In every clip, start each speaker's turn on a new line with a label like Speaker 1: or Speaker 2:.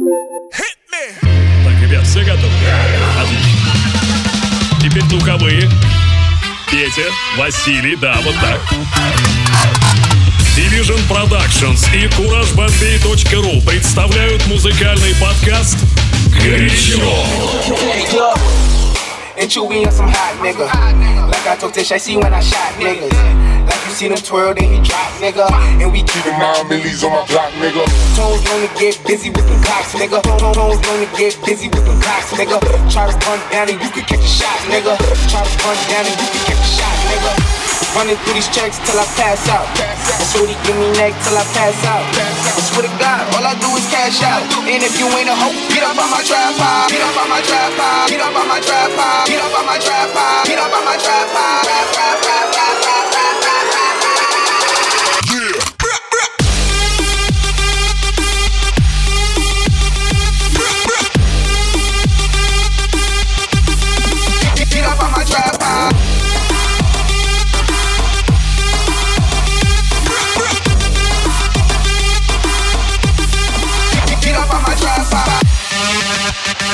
Speaker 1: Так, ребят, все готовы? Отлично. Теперь духовые. Петя, Василий, да, вот так. Division Productions и CourageBombay.ru представляют музыкальный подкаст «Горячо».
Speaker 2: And chewy on some hot nigga. Like I told Tish, I see when I shot niggas. Like you see them twirl, then he drop, nigga. And we keep
Speaker 3: nine millies on my block, nigga.
Speaker 2: tones only get busy with the cops, nigga. Tones only get busy with the cops, nigga. Try to run down and you can catch a shot, nigga. Try to run down and you can catch a shot, nigga. Running through these checks till I pass out. Shorty give me neck till I pass out. I swear to God, all I do is cash out. And if you ain't a hoe, get up on my tripod. Get up on my tripod. Get up on my tripod. Get up on my tripod. Get up on my. Trap, trap, trap, trap, trap,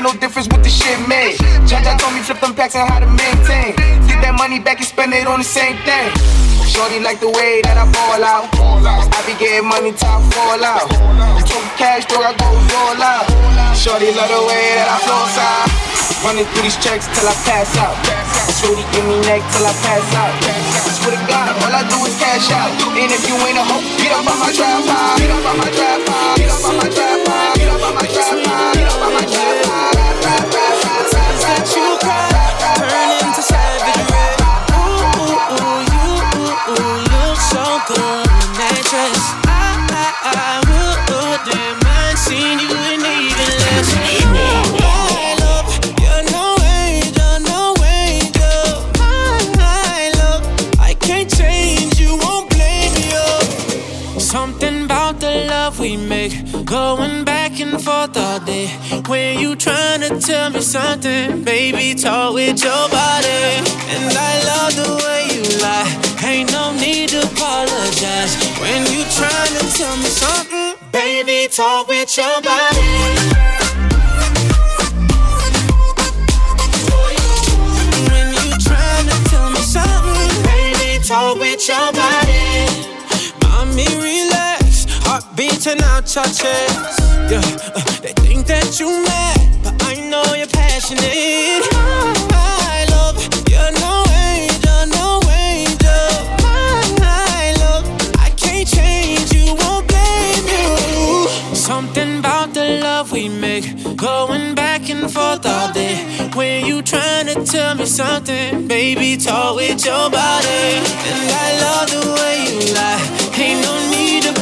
Speaker 2: Made no difference with the shit made. Jaja told me flip them packs and how to maintain. Get that money back and spend it on the same thing. Shorty like the way that I ball out. I be getting money top fall out. Took cash, though I go all out. Shorty love the way that I flow out. Running through these checks till I pass out. Shorty give me neck till I pass out. Swear to God, all I do is cash out. And if you ain't a hoe, get up on my tripod. Get up on my tripod. Get up on my tripod. Get up on my tripod. Get up on my tripod.
Speaker 4: Going back and forth all day. When you tryna tell me something, baby, talk with your body. And I love the way you lie, ain't no need to apologize. When you tryna tell me something, baby, talk with your body. Beating out your chest. Yeah, uh, they think that you mad, but I know you're passionate. My love, you're no angel, no angel. My love, I can't change you, won't blame you. Something about the love we make, going back and forth all day. When you tryna tell me something, baby, talk with your body. And I love the way you lie, ain't no need to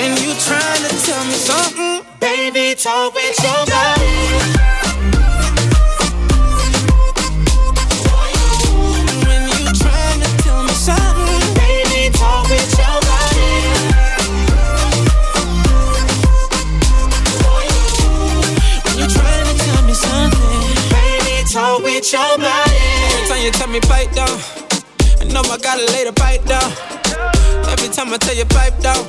Speaker 4: When you tryna tell me something, baby, talk with your body. When you tryna tell me something, baby, talk with your body. Every time you tell me pipe down, I know I gotta lay the pipe down. Every time I tell you pipe down,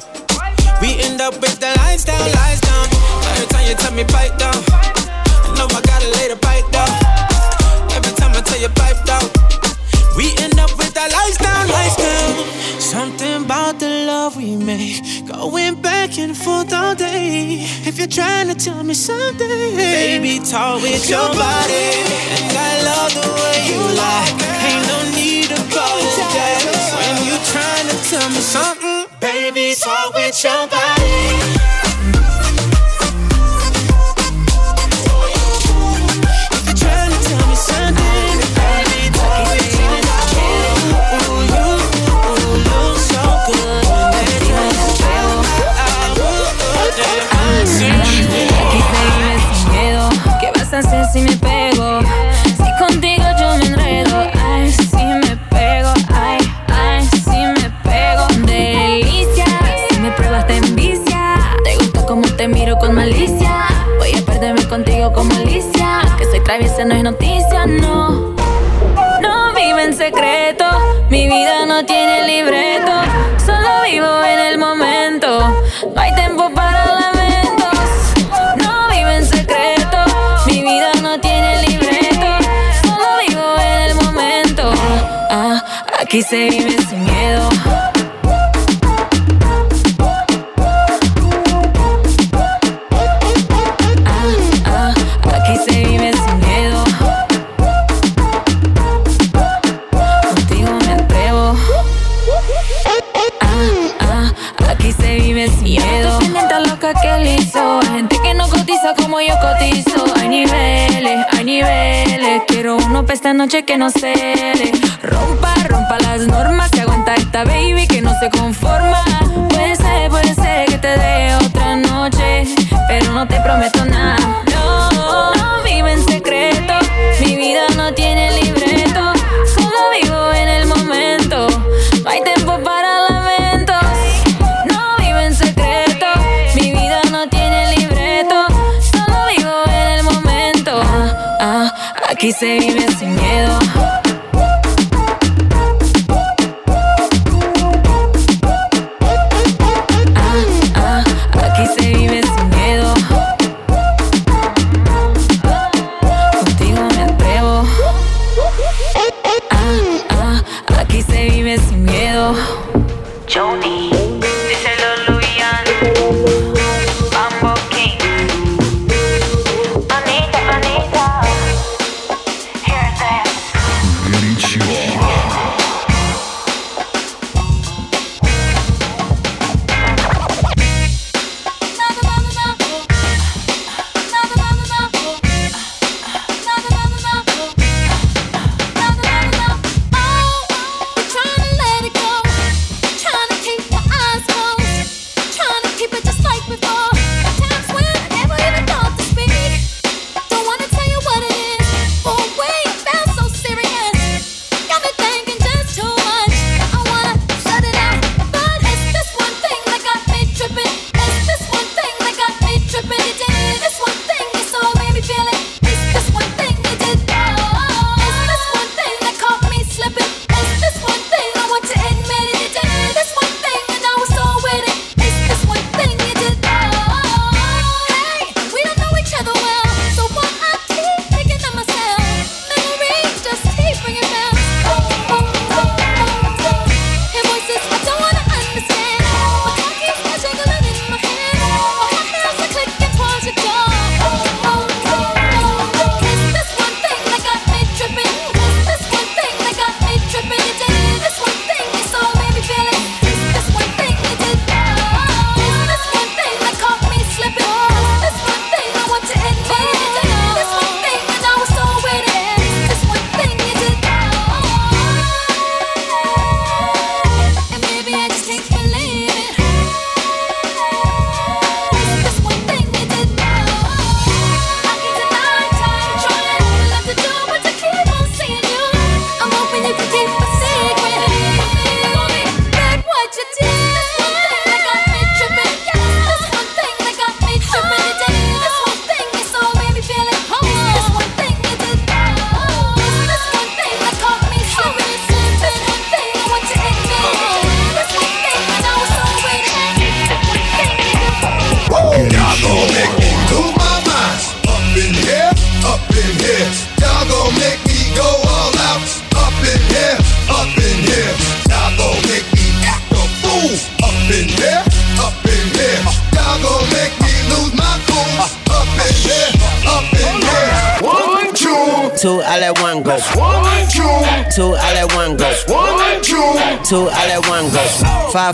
Speaker 4: we end up with the lights down, lights down. Every time you tell me pipe down, I know I gotta lay the pipe down. Every time I tell you pipe down, we end up with the lights down, lights down. Something about the love we make, going back and forth all day. If you're trying to tell me something, baby, talk with your body. And I love the way you lie. Ain't no need to apologize when you trying to tell me something, baby, talk with your body.
Speaker 5: Tiene libreto. Solo vivo en el momento, no hay tiempo para lamentos. No vive en secreto, mi vida no tiene libreto. Solo vivo en el momento. Ah, aquí se vive que no cele. Rompa, rompa las normas. Se aguanta esta baby que no se conforma. Puede ser, puede ser que te dé otra noche. Pero no te prometo nada. No, no vive en secreto. Mi vida no tiene libreto. Solo vivo en el momento. No hay tiempo para lamentos. No vivo en secreto. Mi vida no tiene libreto. Solo vivo en el momento. Ah, ah, aquí se sin miedo. Johnny,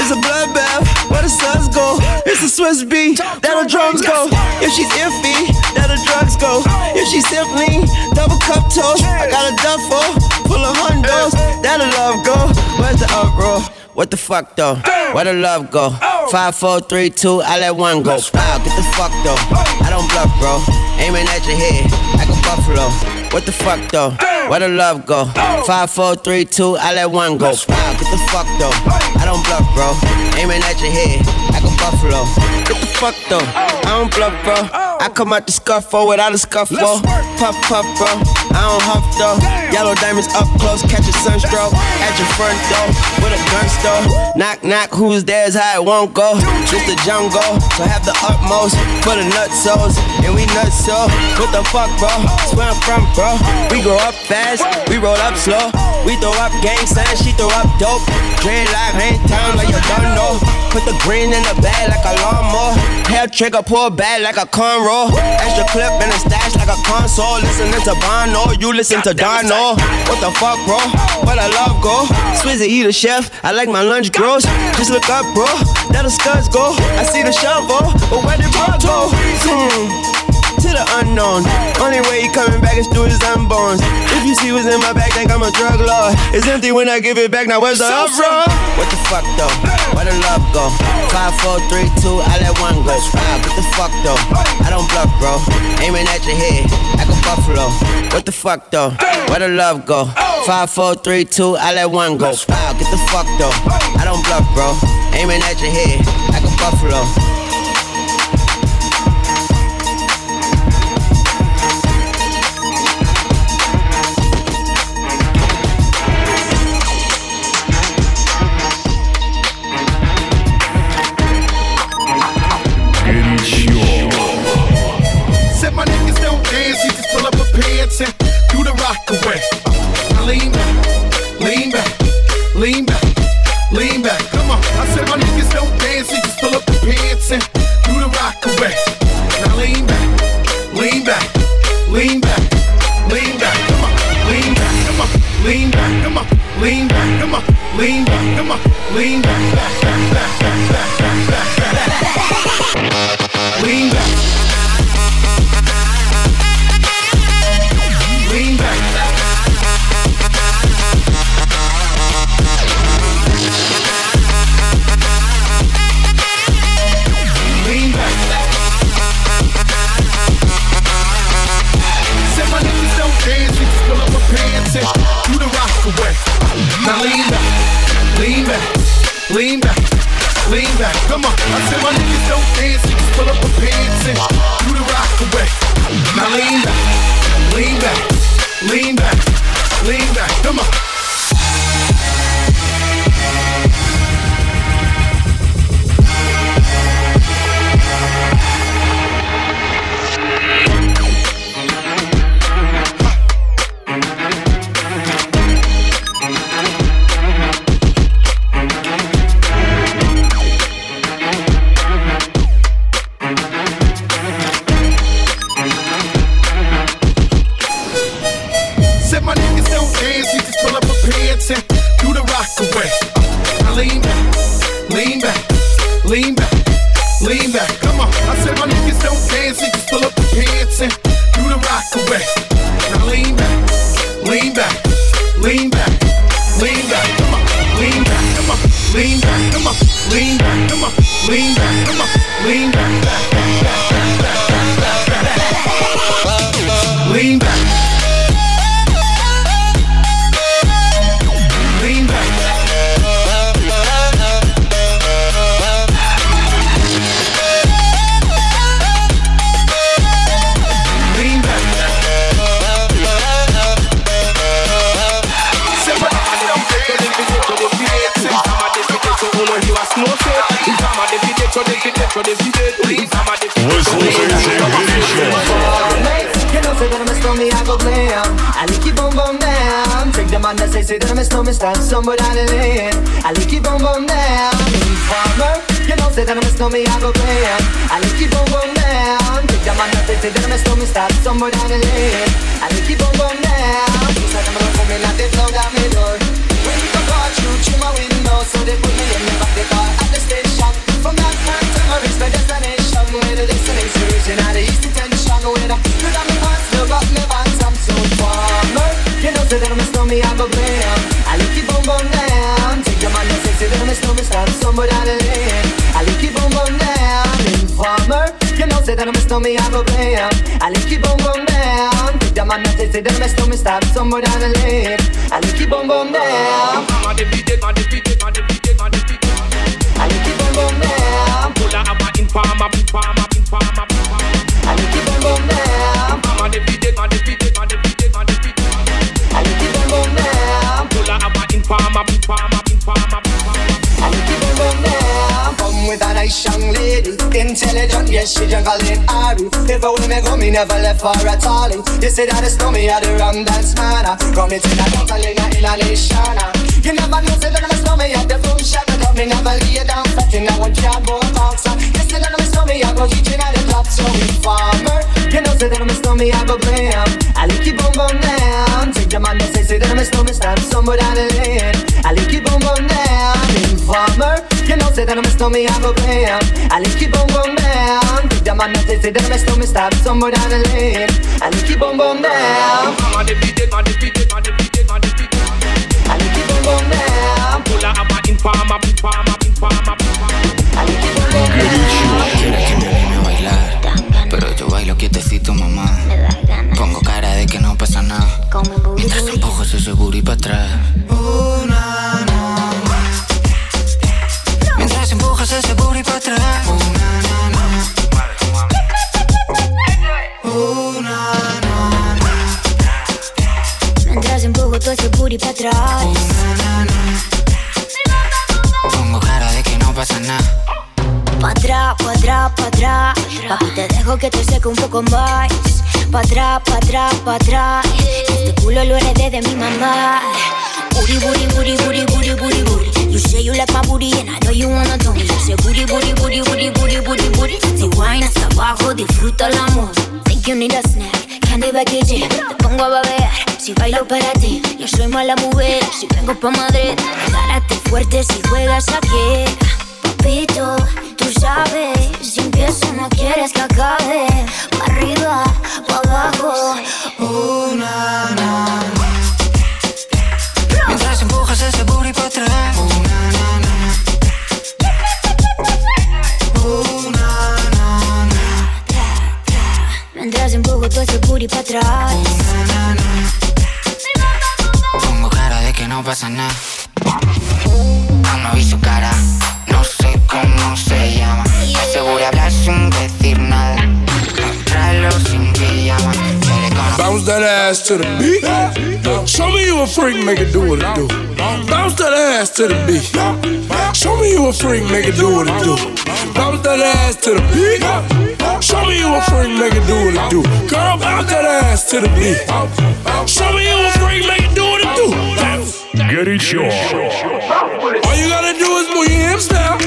Speaker 6: It's a bloodbath. Where the suns go? It's a Swiss beat. That the drums go. If she's iffy, that the drugs go. If she's simply double cup toast, I got a duffel full of hundos. That the love go. Where's the uproar? What the fuck though? Where the love go? Five, four, three, two, I let one go. Wow, get the fuck though. I don't bluff, bro. Aiming at your head like a buffalo. What the fuck though? Where the love go? Five, four, three, two, I let one go. Wow, get the fuck though. I don't bluff, bro. Aiming at your head like a buffalo. Get the fuck though. I don't bluff, bro. I come out the scuffle oh, without a scuffle. Oh. Puff, puff, bro. I don't huff though. Yellow diamonds up close, catch a sunstroke at your front door with a gun store. Knock, knock, who's there's how it won't go. Just the jungle, so have the utmost for the nutsos, and we nuts so. What the fuck, bro? That's where I'm from, bro. We grow up fast, we roll up slow. We throw up gang signs, she throw up dope. Dreadlock, ain't town like you don't know. Put the green in the bag like a lawnmower. Hair trigger, pull back like a cornrow. Extra clip in a stash like a console. Listening to Bono, you listen to Darno. What the fuck, bro? But I love go. Swizzy eat a chef, I like my lunch gross. Just look up, bro. That the scuds go. I see the shovel, but where did bro go? Hmm to the unknown. Only way he coming back is through his unborns. If you see what's in my bag, think I'm a drug lord. It's empty when I give it back. Now where's the so, uproar? What the fuck though? Where the love go? Five, four, three, two, I let one go. Wow, what the fuck though? I don't bluff, bro. Aiming at your head like a buffalo. What the fuck though? Where the love go? Five, four, three, two, I let one go. Wow, get the fuck though. I don't bluff, bro. Aiming at your head like a buffalo.
Speaker 7: You
Speaker 8: sexy, that I'm a stop somewhere down the lane. I lick it boom boom down.
Speaker 1: Defeated.
Speaker 8: I lick it boom boom down.
Speaker 1: Pull a hammer, informer, informer, informer, informer.
Speaker 8: I lick it boom boom down. I lick it boom boom down.
Speaker 1: Pull hammer, informer, informer, informer,
Speaker 8: nice young lady, intelligent, yes she jungle in Ari. If I me go, me never left for at all. You say that it's no me at the wrong dance man. Come it in a dance, in a in a nation. You never know, say that I'm a snowman at the boom shop. But me never lay down flat in a one cardboard box. You say that I'm a snowman, I go you at the top. So informer, you know, say that I'm a snowman, I go blam. I lick it boom boom down. Take your man, say, say that I'm a snowman, stand somewhere down the lane. I lick it boom boom say that I'm a snowman, I go blam. I lick it boom boom down. Take your man, they say that I'm a snowman, stand somewhere down the lane. I lick it boom boom down.
Speaker 1: Man defeated, man defeated, man defeated, man defeated.
Speaker 8: I lick it boom boom down.
Speaker 1: Pull a hammer, informer, informer, informer, informer.
Speaker 8: I lick it boom boom down.
Speaker 9: Quieres que te anime a bailar, pero yo bailo quietecito, mamá. Pongo cara de que no pasa nada. Mientras empujas ese booty para atrás. Booty para atrás.
Speaker 10: Mientras empujo todo ese booty para atrás.
Speaker 9: Pongo cara de que no pasa nada.
Speaker 10: Pa' atrás, pa' atrás, pa' atrás. Papi, te dejo que te seque un poco más. Pa' atrás, pa' atrás, pa' atrás. Este culo lo heredé de mi mamá. Booty, booty, booty, booty, say you like my booty and I know you wanna do me. Say booty, booty, booty, booty, booty, booty, booty. Si wine hasta abajo, disfruta el amor. Think you need a snack, candy baguette. Te pongo a babear, si bailo para ti. Yo soy mala mujer, si vengo pa' Madrid. Agárrate fuerte si juegas aquí. Papito, tú sabes, si empiezo no quieres que acabe. Pa' arriba, pa' abajo.
Speaker 9: Mientras empujas ese booty para atrás.
Speaker 10: Mientras empujo todo ese booty para atrás.
Speaker 9: Pongo cara de que no pasa nada. Aún no vi su cara, no sé cómo se llama. Seguro hablar sin decir nada. Tráelo sin le conoce.
Speaker 11: Bounce that ass to the beat. Show me you a freak, make it do what it do. Bounce that ass to the beat. Show me you a freak, make it do what it do. Bounce that ass to the beat. Show me you a freak, make it do what it do. Girl, bounce that ass to the beat. Show me you a freak, make it do what it do.
Speaker 12: Горячо.
Speaker 11: All you gotta do is move your hips now.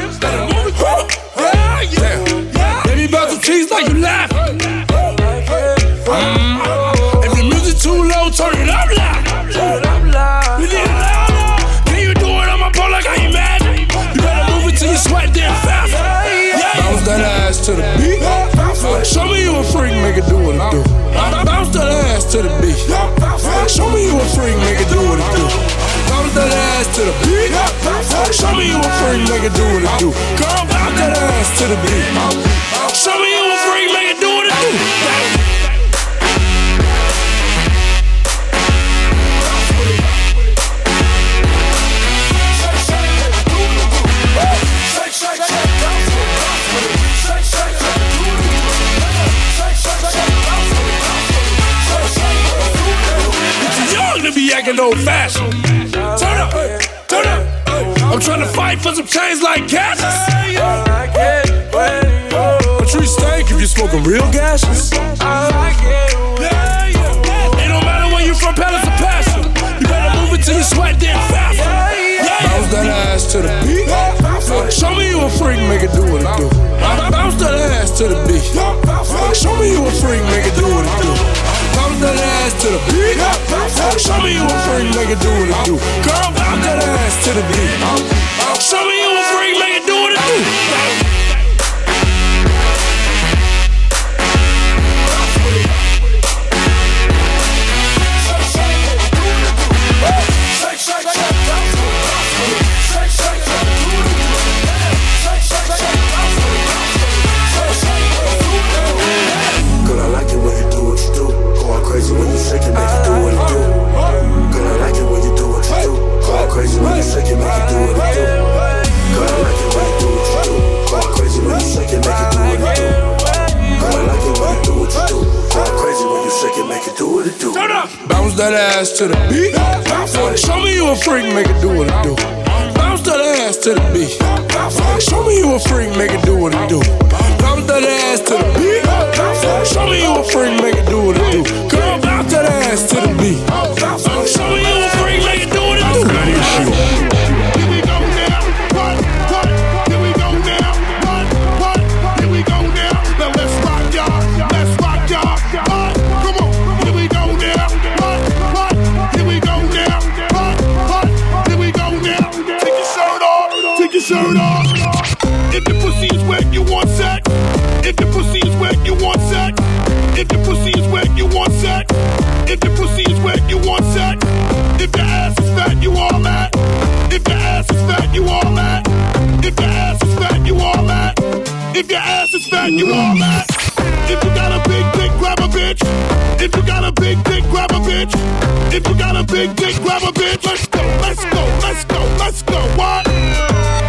Speaker 11: Move it, girl. Yeah, yeah. Baby, bounce some cheese like you laughing. To the beat. Show me you a freak, it do what it do. Bounce that ass to the beat. Show me you a freak, it do what it do. Girl, bounce that ass to the beat. Show me you a freak, it do what it do. Acting old fashioned. Turn up, turn up. I'm trying to fight for some change like Cassius. A tree stank if you're smoking real gases. It don't matter where you from, Palace of Passion. You better move it till you sweat then fast. Bounce that ass to the beat. Show me you a freak, make it do what it do. Bounce that ass to the beat. Show me you a freak, make it do what it do. Bounce that ass to the beat. Show me you a freak, make it do what it do. Girl, bounce that ass to the beat. Show me you a freak, make it do what it do.
Speaker 12: Crazy when you shake it, make it do what it do. Girl, I like it when you do what you do. Crazy when you shake it, make it do what it do. Girl, I like it when you do what you do. Crazy when you shake it, make it do what it do.
Speaker 11: Bounce that ass to the beat. Show me you a freak, make it do what it do. Bounce that ass to the beat. Show me you a freak, make it do what it do. Bounce that ass to the beat. Show me you a freak, make it do what it do. Girl, bounce that ass to the beat. man, you
Speaker 1: know that. If you got a big dick, grab a bitch. If you got a big dick, grab a bitch. If you got a big dick, grab a bitch. Let's go, let's go, let's go, let's go. What?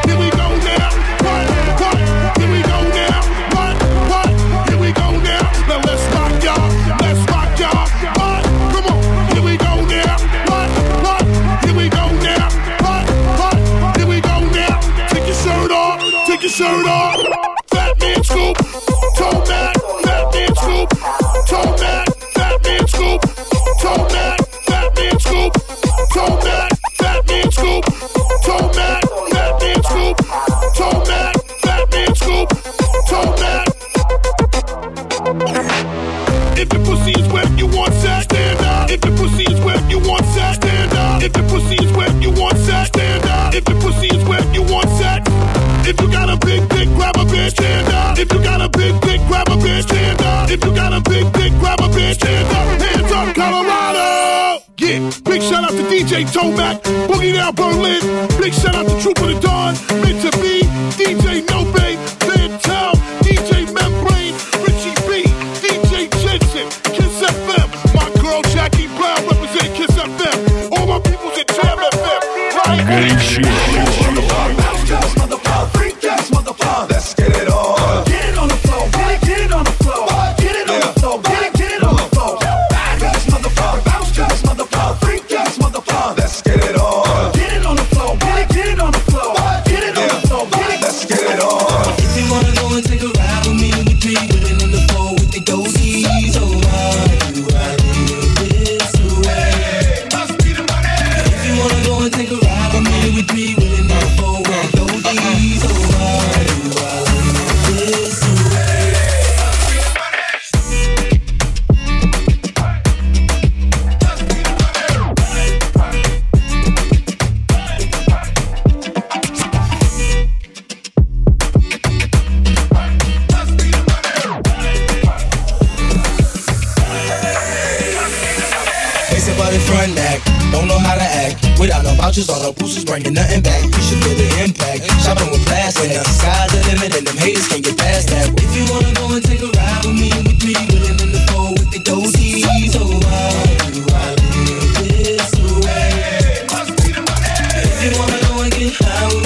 Speaker 1: Here we go now. What? What? Here we go now. What? What? Here we go now. Now let's rock, y'all. Let's rock, y'all. What? Come on. Here we go now. What? What? Here we go now. What? What? Here we go now. Take your shirt off. Take your shirt off. Throwback, Boogie Down Berlin. Big shout out
Speaker 13: to
Speaker 4: Troop of the Dawn. tahu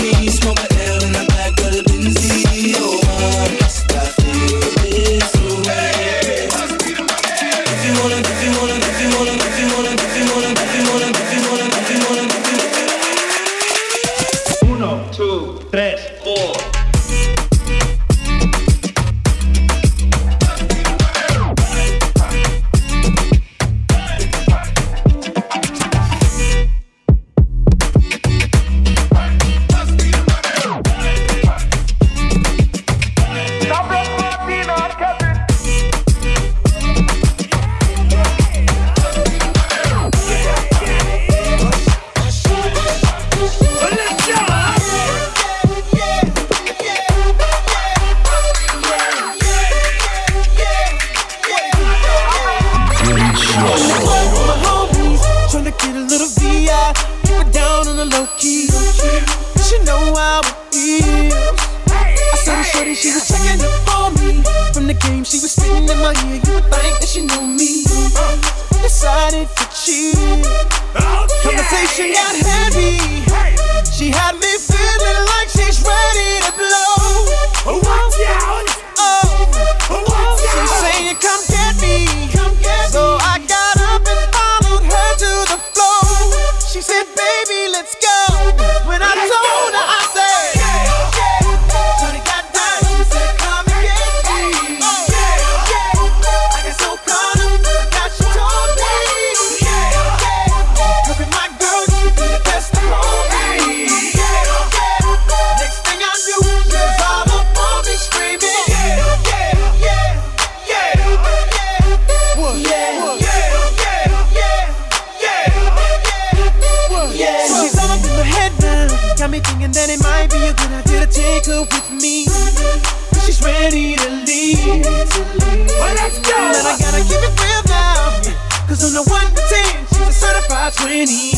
Speaker 4: gotta keep it real now. Cause on the 1 to 10, she's a certified 20.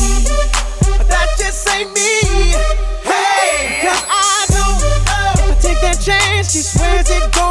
Speaker 4: But that just ain't me. Hey! Cause I don't know. If I take that chance, she swears it's gonna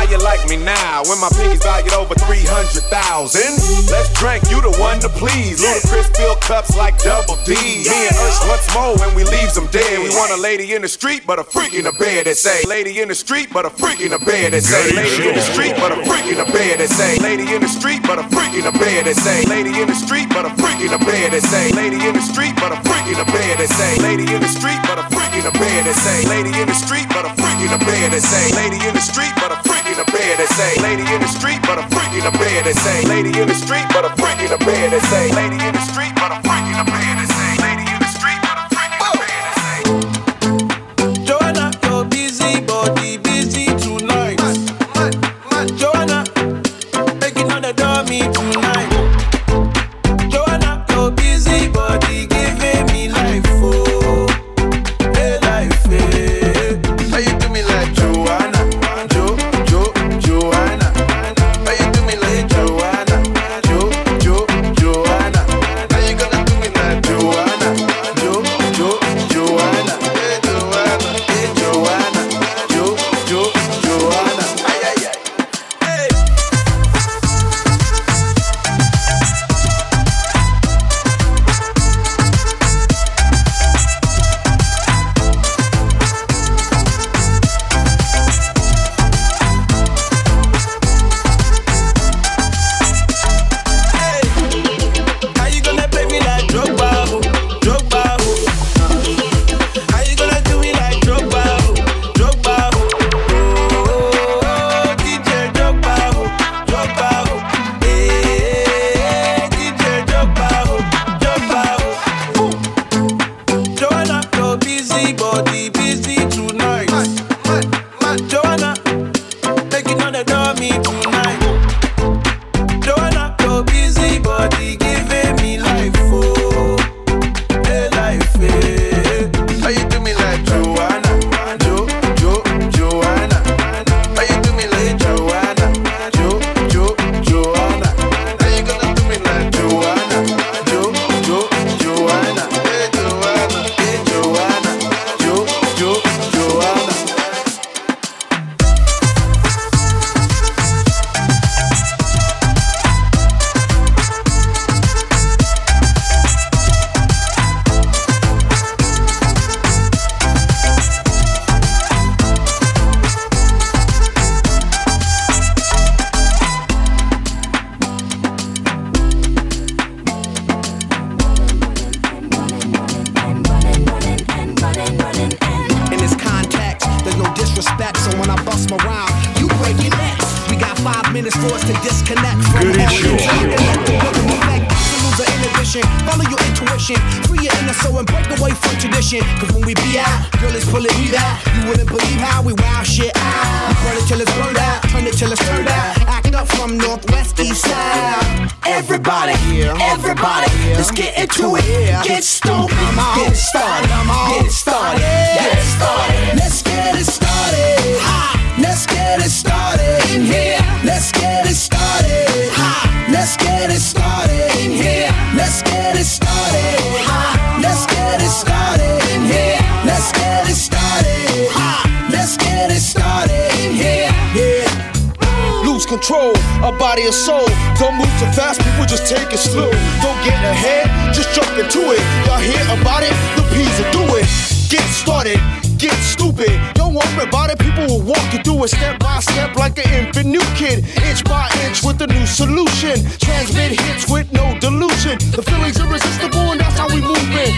Speaker 14: How you like me now when my pinky's valued over 300,000? Let's drink, you the one to please. Ludacris fill cups like double D. Me and Ursh once more when we leaves them dead. We want a lady in the street, but a freak in the bed that say, Lady in the street, but a freak in the bed that say, Lady in the street, but a freak in the bed that say, Lady in the street, but a freak in the bed that say, Lady in the street, but a freak in the bed that say, Lady in the street, but a freak in the bed that say, Lady in the street, but a freak in the bed that say, Lady in the street, but a freak in the bed that say, Lady in the street, but a freak in the bed that say, Lady in the street, but a freak in the bed that say, Lady in the street, but a freak in the bed that say, Lady in the street, but a freak in the bed that say,
Speaker 15: control, a body and soul. Don't move too fast, people just take it slow. Don't get ahead, just jump into it. Y'all hear about it? The P's will do it. Get started, get stupid. Don't worry about it, people will walk you through it step by step like an infant new kid. Inch by inch with a new solution. Transmit hits with no delusion. The feeling's irresistible and that's how we move it.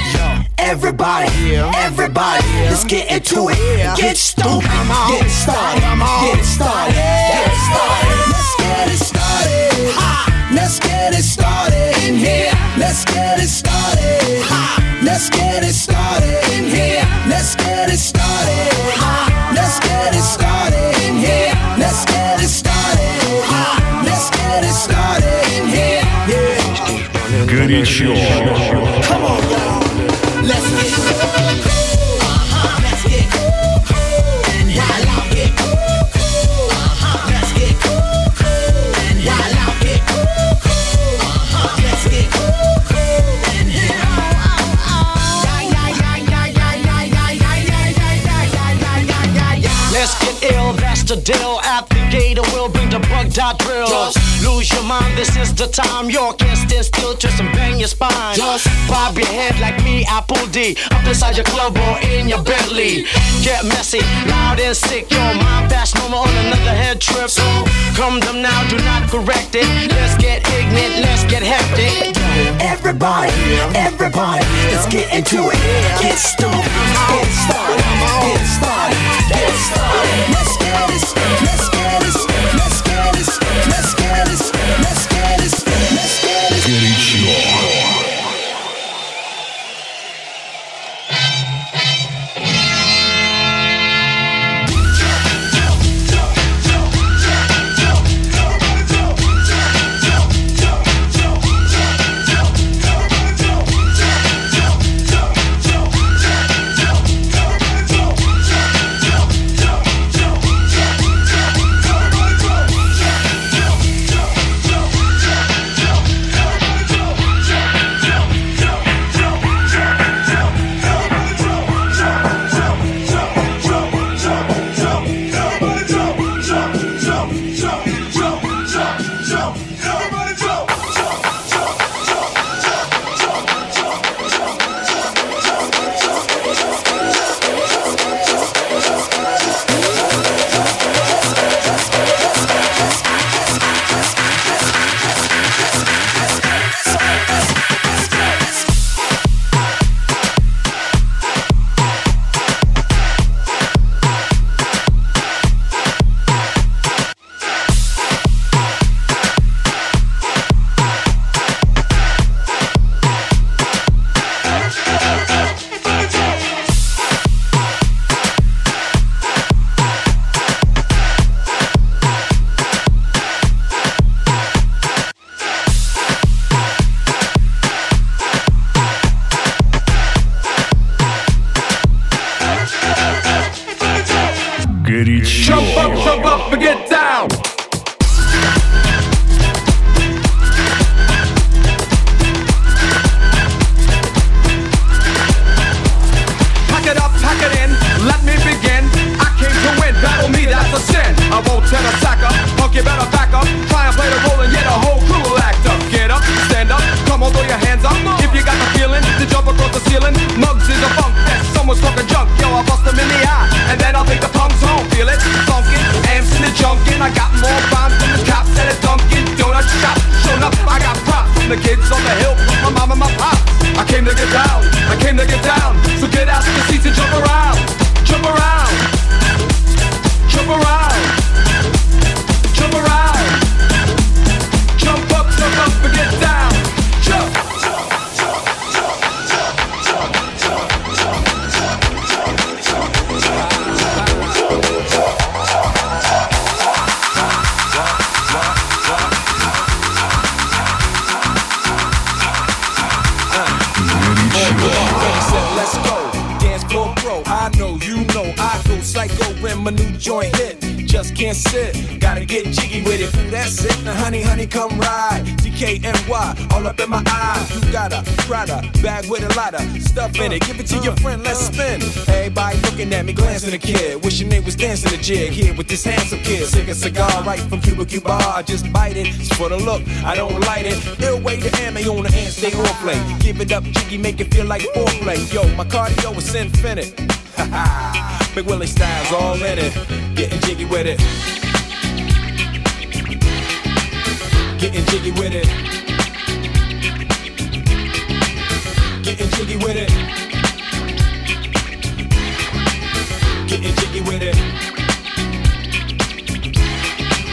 Speaker 16: Everybody, everybody, let's get into it. Get stoked, get started, get started, get started.
Speaker 17: Let's get it started. Let's get it started in here. Let's get it started. Let's get it started in here. Let's get it started. Let's get it started in here. Let's get it started. Let's get it started in here. Yeah.
Speaker 18: Горячо.
Speaker 17: Come on, y'all. Let's
Speaker 19: the deal. At the gate, we'll bring the bug dot drills. Lose your mind, this is the time. You can't stand still, twist and bang your spine. Just bob your head like me, Apple D. Up inside your club or in your Bentley. Get messy, loud and sick. Your mind fast, no more on another head trip. So come them now, do not correct it. Let's get ignorant, let's get hectic.
Speaker 16: Everybody, everybody, let's get into it. Get stoked,
Speaker 18: Горячо.
Speaker 14: Jump up, jump up and With this handsome kid. Sick a cigar right from Cuba Cuba. I just bite it. It's for the look, I don't light it. Ill way to ammo on the hand, stay on play. Give it up, jiggy, make it feel like foreplay. Yo, my cardio is infinite. Big Willie styles all in it. Getting jiggy with it. Getting jiggy with it. Getting jiggy with it. Getting jiggy with it.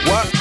Speaker 14: What?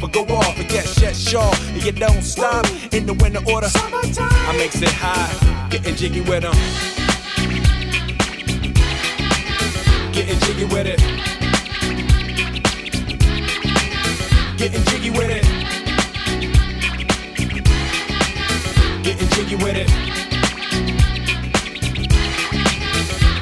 Speaker 14: but go off and get shit sure. And you don't stop in the winter order. I makes it high, getting jiggy with them. Getting jiggy with it. Getting jiggy with it. Getting jiggy with it.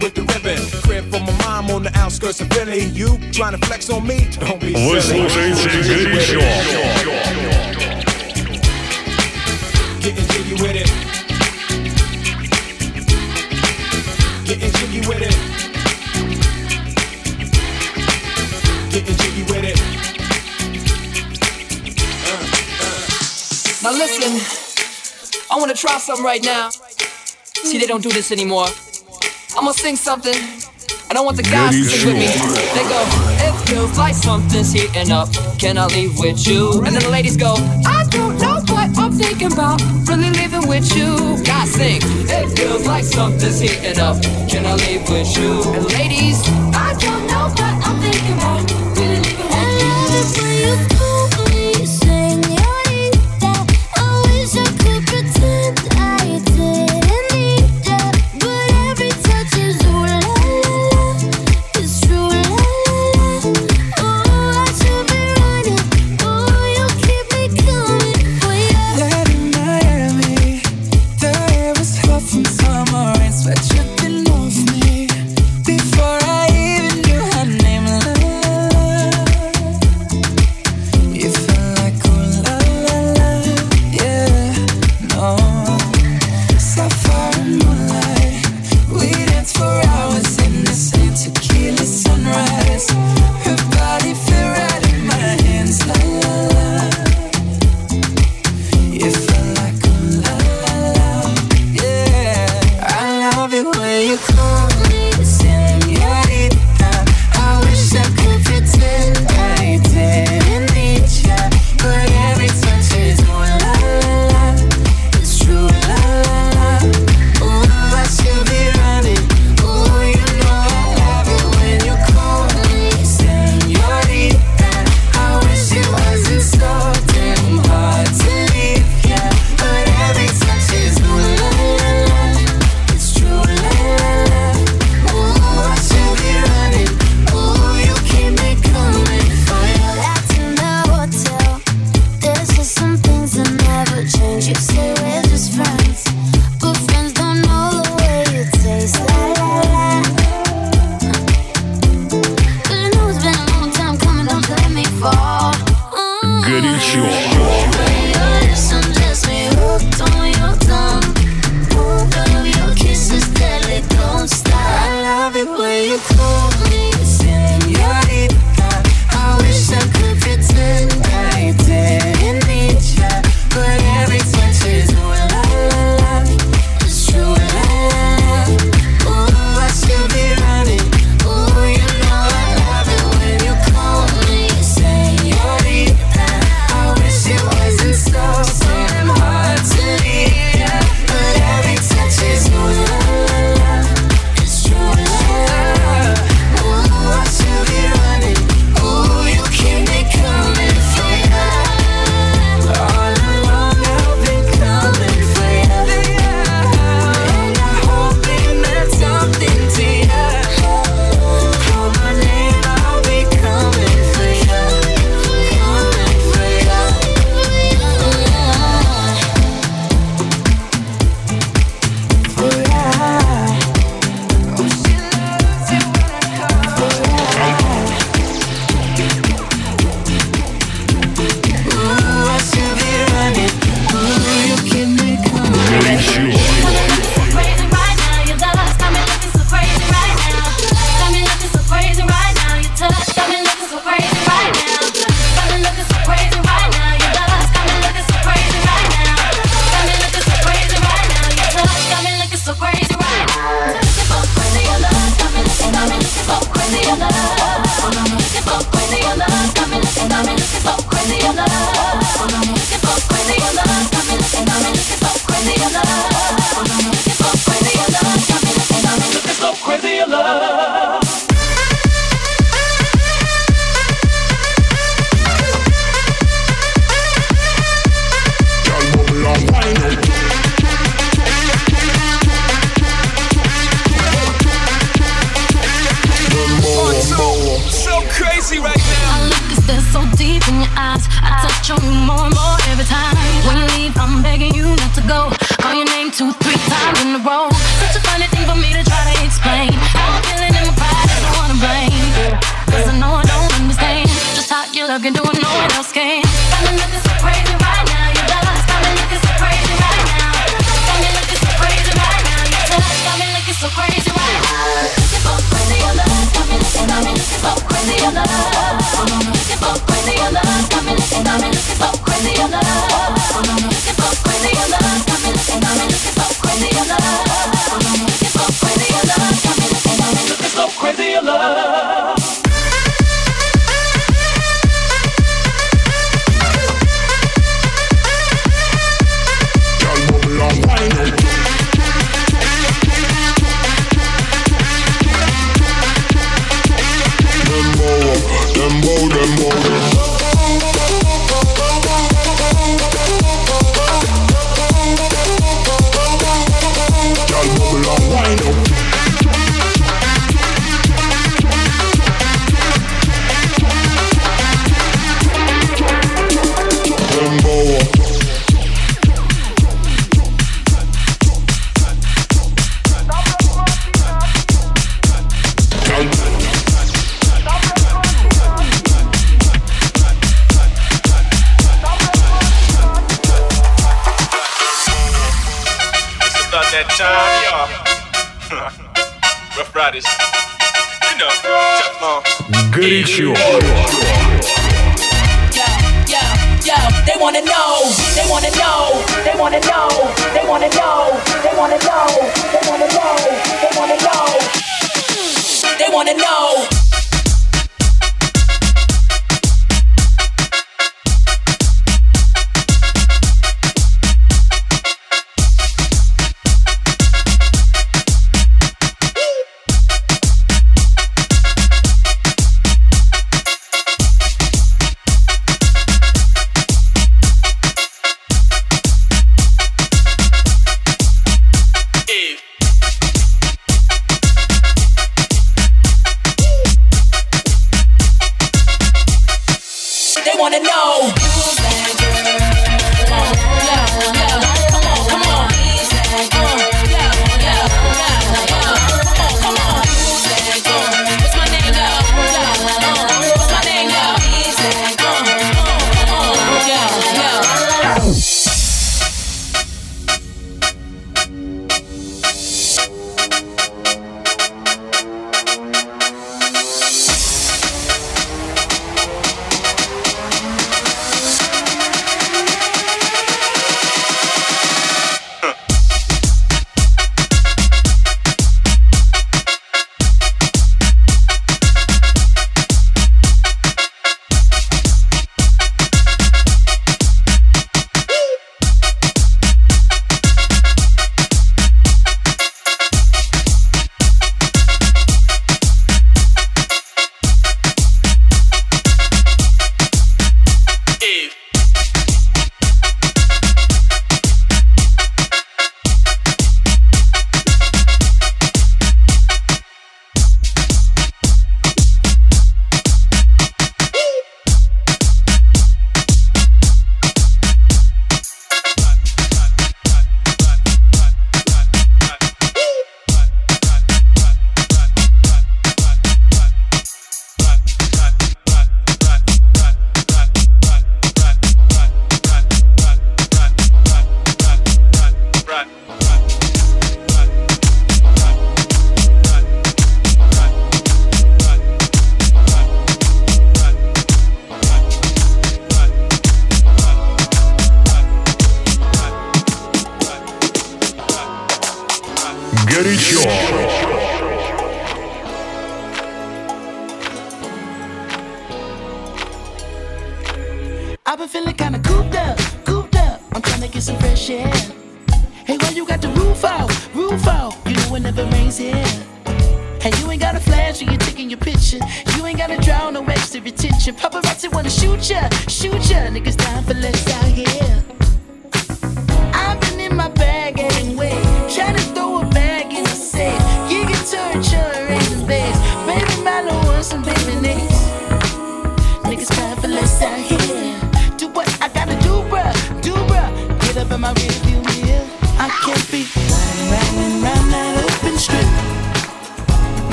Speaker 14: with the ribbon. Crib for my mom on the outskirts of Philly. You trying to flex on me? Don't be
Speaker 18: Вы
Speaker 14: silly.
Speaker 18: слушаете горячо.
Speaker 14: Getting jiggy with it. Getting jiggy with it. Getting jiggy with it.
Speaker 20: Now listen, I wanna try something right now. See, they don't do this anymore. I'm gonna sing something. I don't want the guys to sing with me. They go, it feels like something's heating up. Can I leave with you? And then the ladies go, I don't know what I'm thinking about. Really living with you. Guys sing, it feels like something's heating up. Can I leave with you? And ladies, I don't know what I'm thinking about. Really living with you.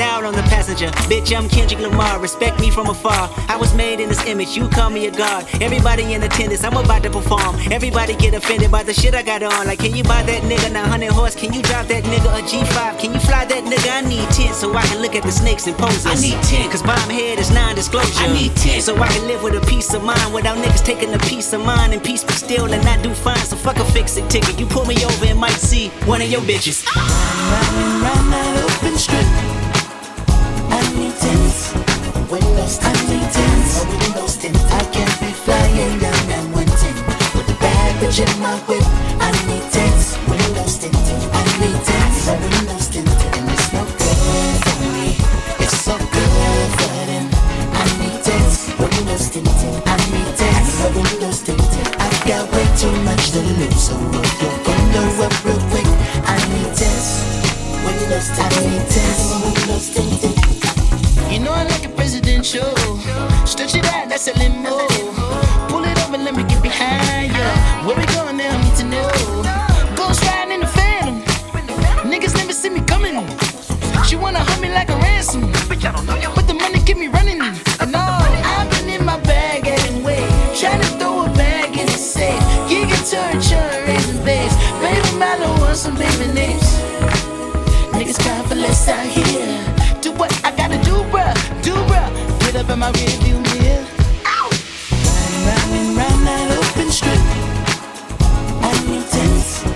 Speaker 21: 100,000 on the passenger. Bitch, I'm Kendrick Lamar. Respect me from afar. I was made in this image. You call me a god. Everybody in attendance. I'm about to perform. Everybody get offended by the shit I got on. Like, can you buy that nigga 900 horse? Can you drop that nigga a G5? Can you fly that nigga? I need 10 so I can look at the snakes and poses. I need 10 cause bomb head is non-disclosure. I need 10 so I can live with a peace of mind without niggas taking a piece of mine and peace be still and not do fine. So fuck a fix it ticket. You pull me over and might see one of your bitches.
Speaker 22: Round round that open strip. I need windows. I need tents, windows tinted. I can't be flying down one ten with the bitch in my whip. I need tents, windows tinted. I need tents, windows tinted, and it's no good for me. It's so good for them. I need tents, windows tinted. I need tents, windows tinted. I got way too much to lose, so roll your window up real quick. I need tents. Windows tinted, windows tinted.
Speaker 16: Presidential. Stretch it out, that's a limo. Pull it over, let me get behind ya. Where we going now? I need to know. Ghost riding in the phantom. Niggas never see me coming. She wanna hold me like a ransom. But the money keep me running. All I've been in my bag and way. Trying to throw a bag in the safe. Gig guitar, churn, raising bass. Baby, Milo wants some baby names. Niggas crying for less out here. In my rearview mirror.
Speaker 22: Round and round that open strip. I need tents,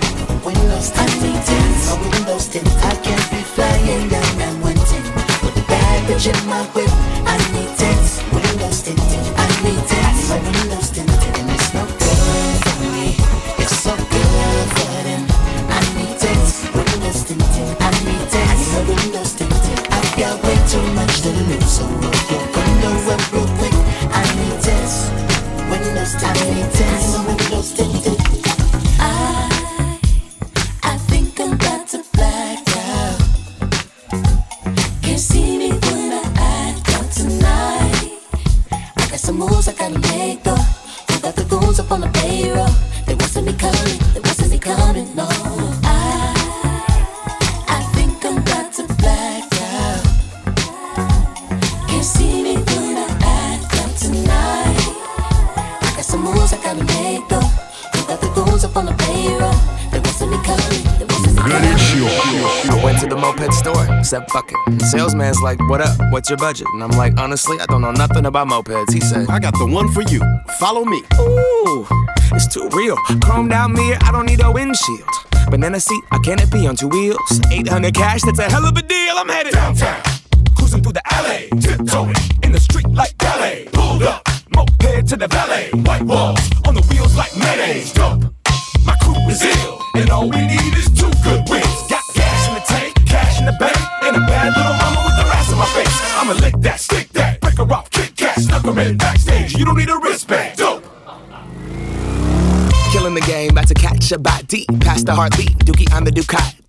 Speaker 22: windows. Need tents, my windows tinted. I can't be flying down that one ten with the bitch in my whip. I need. I need and it's no good for me. It's so good for them. I need. I need tents, my windows tinted. I got way too much to lose, so windows
Speaker 23: said fuck it. Salesman's like, what up? What's your budget? And I'm like, honestly, I don't know nothing about mopeds. He said, I got the one for you. Follow me. Ooh, it's too real. Chromed out mirror, I don't need a windshield. Banana seat, I can't canopy on two wheels. 800 cash, that's a hell of a deal. I'm headed downtown. Cruising through the alley, tiptoeing in the street like ballet. Pulled up, moped to the valet. White walls on the wheels like mayonnaise. Dope. You don't need a wristband. Dope. Killing the game, about to catch a body. Past the heartbeat, Dookie I'm the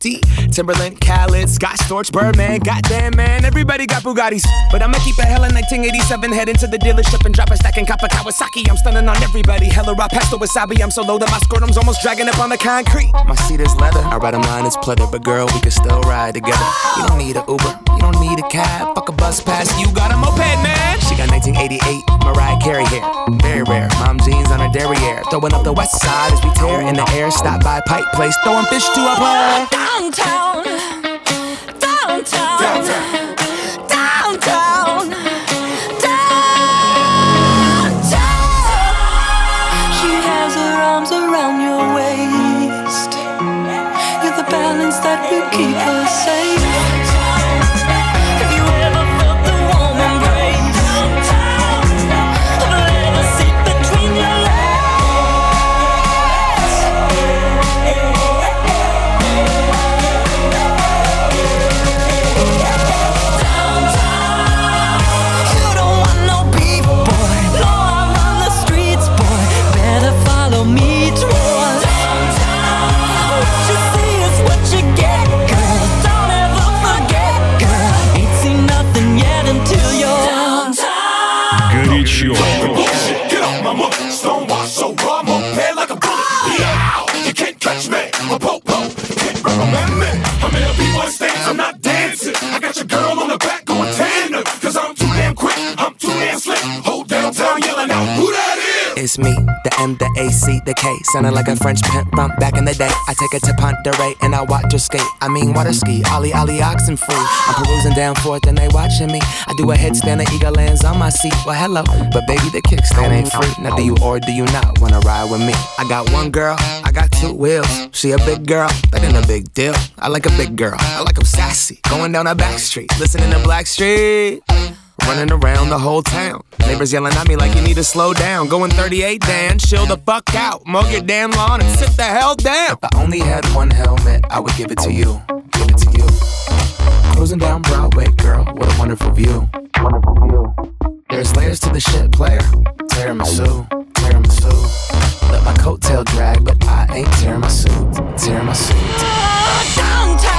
Speaker 23: Ducati. Timberland, Khaled, Scott Storch, Birdman. Goddamn, man, everybody got Bugattis. But I'ma keep it hella 1987. Head into the dealership and drop a stack and cop a Kawasaki. I'm stunning on everybody. Hella raw pasta wasabi. I'm so low that my scrotum's almost dragging up on the concrete. My seat is leather. I ride a line, it's pleather. But girl, we can still ride together. You don't need a Uber, you don't need a cab. Fuck a bus pass, you got a moped, man. She got 1988 Mariah Carey hair. Very rare. Mom jeans on her derriere. Throwing up the west side as we tear in the air. Stop by Pike Place, throwing fish to a player.
Speaker 4: Downtown, downtown, downtown, downtown.
Speaker 23: It's me, the M, the A, C, the K. Sounding like a French pimp from back in the day. I take it to Ponderay and I watch her skate. I mean, water ski, Ollie, Ollie, oxen free. I'm perusing down forth and they watching me. I do a headstand, the eagle lands on my seat. Well, hello, but baby, the kickstand ain't free. Now, do you or do you not wanna ride with me? I got one girl, I got two wheels. She a big girl, that ain't a big deal. I like a big girl, I like 'em sassy. Going down a back street, listening to Blackstreet. Running around the whole town. Neighbors yelling at me like you need to slow down. Going 38, Dan, chill the fuck out. Mow your damn lawn and sit the hell down. If I only had one helmet, I would give it to you. Give it to you. Cruising down Broadway, girl, what a wonderful view. Wonderful view. There's layers to the shit, player. Tiramisu, tiramisu. Let my coattail drag, but I ain't tearing my suit. Tearing my suit.
Speaker 4: Downtown, downtown,